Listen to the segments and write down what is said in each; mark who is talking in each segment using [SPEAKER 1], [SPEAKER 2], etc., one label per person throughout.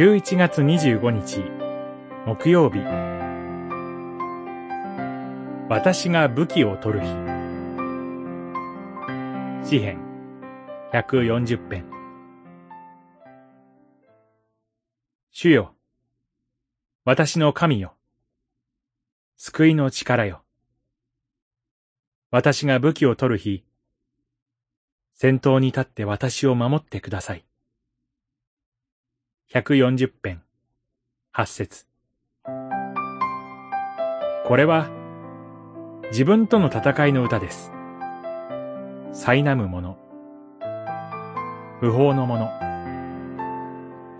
[SPEAKER 1] 11月25日木曜日。私が武器を取る日。詩編140編。主よ私の神よ。救いの力よ。私が武器を取る日。先頭に立って私を守ってください。140編、8節。これは、自分との戦いの歌です。苛む者、不法の者、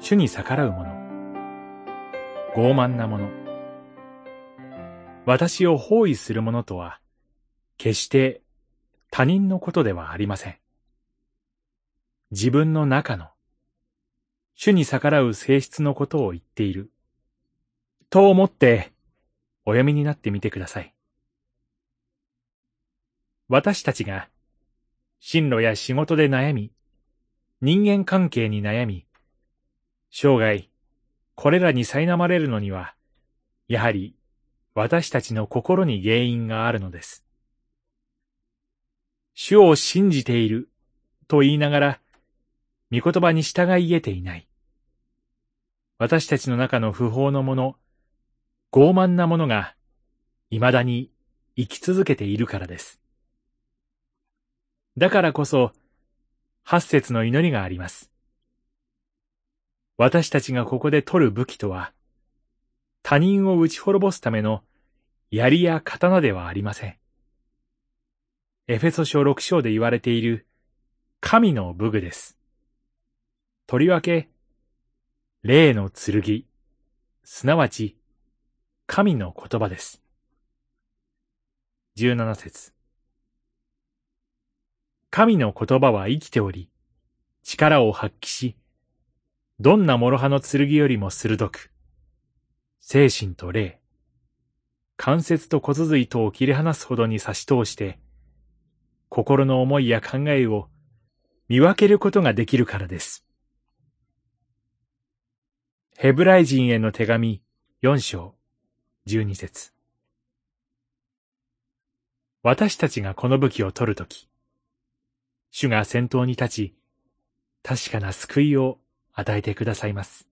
[SPEAKER 1] 主に逆らう者、傲慢な者、私を包囲する者とは、決して他人のことではありません。自分の中の、主に逆らう性質のことを言っている。と思って、お読みになってみてください。私たちが、進路や仕事で悩み、人間関係に悩み、生涯、これらに苛まれるのには、やはり、私たちの心に原因があるのです。主を信じている、と言いながら、御言葉に従い得ていない。私たちの中の不法の者、傲慢な者が、未だに生き続けているからです。だからこそ、八節の祈りがあります。私たちがここで取る武器とは、他人を打ち滅ぼすための槍や刀ではありません。エフェソ書六章で言われている神の武具です。とりわけ、霊の剣、すなわち、神の言葉です。十七節神の言葉は生きており、力を発揮し、どんな諸刃の剣よりも鋭く、精神と霊、関節と骨髄とを切り離すほどに差し通して、心の思いや考えを見分けることができるからです。ヘブライ人への手紙4章12節私たちがこの武器を取るとき、主が先頭に立ち、確かな救いを与えてくださいます。